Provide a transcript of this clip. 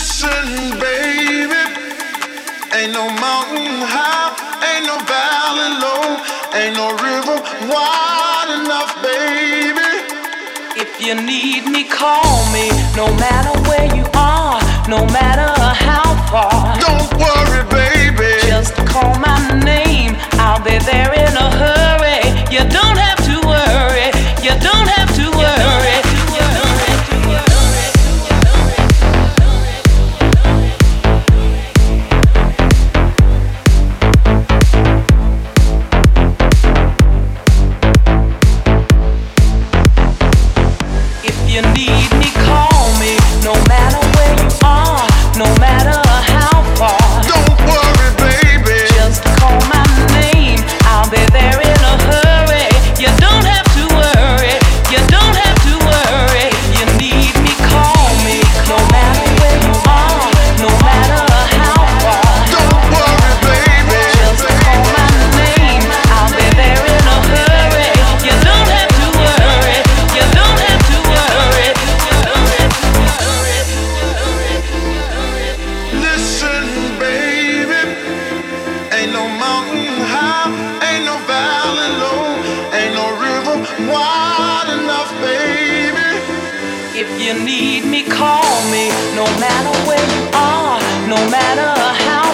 Listen, baby, ain't no mountain high, ain't no valley low, ain't no river wide enough, baby. If you need me, call me, no matter where you are, no matter you need. you need me, call me. No matter where you are, no matter how.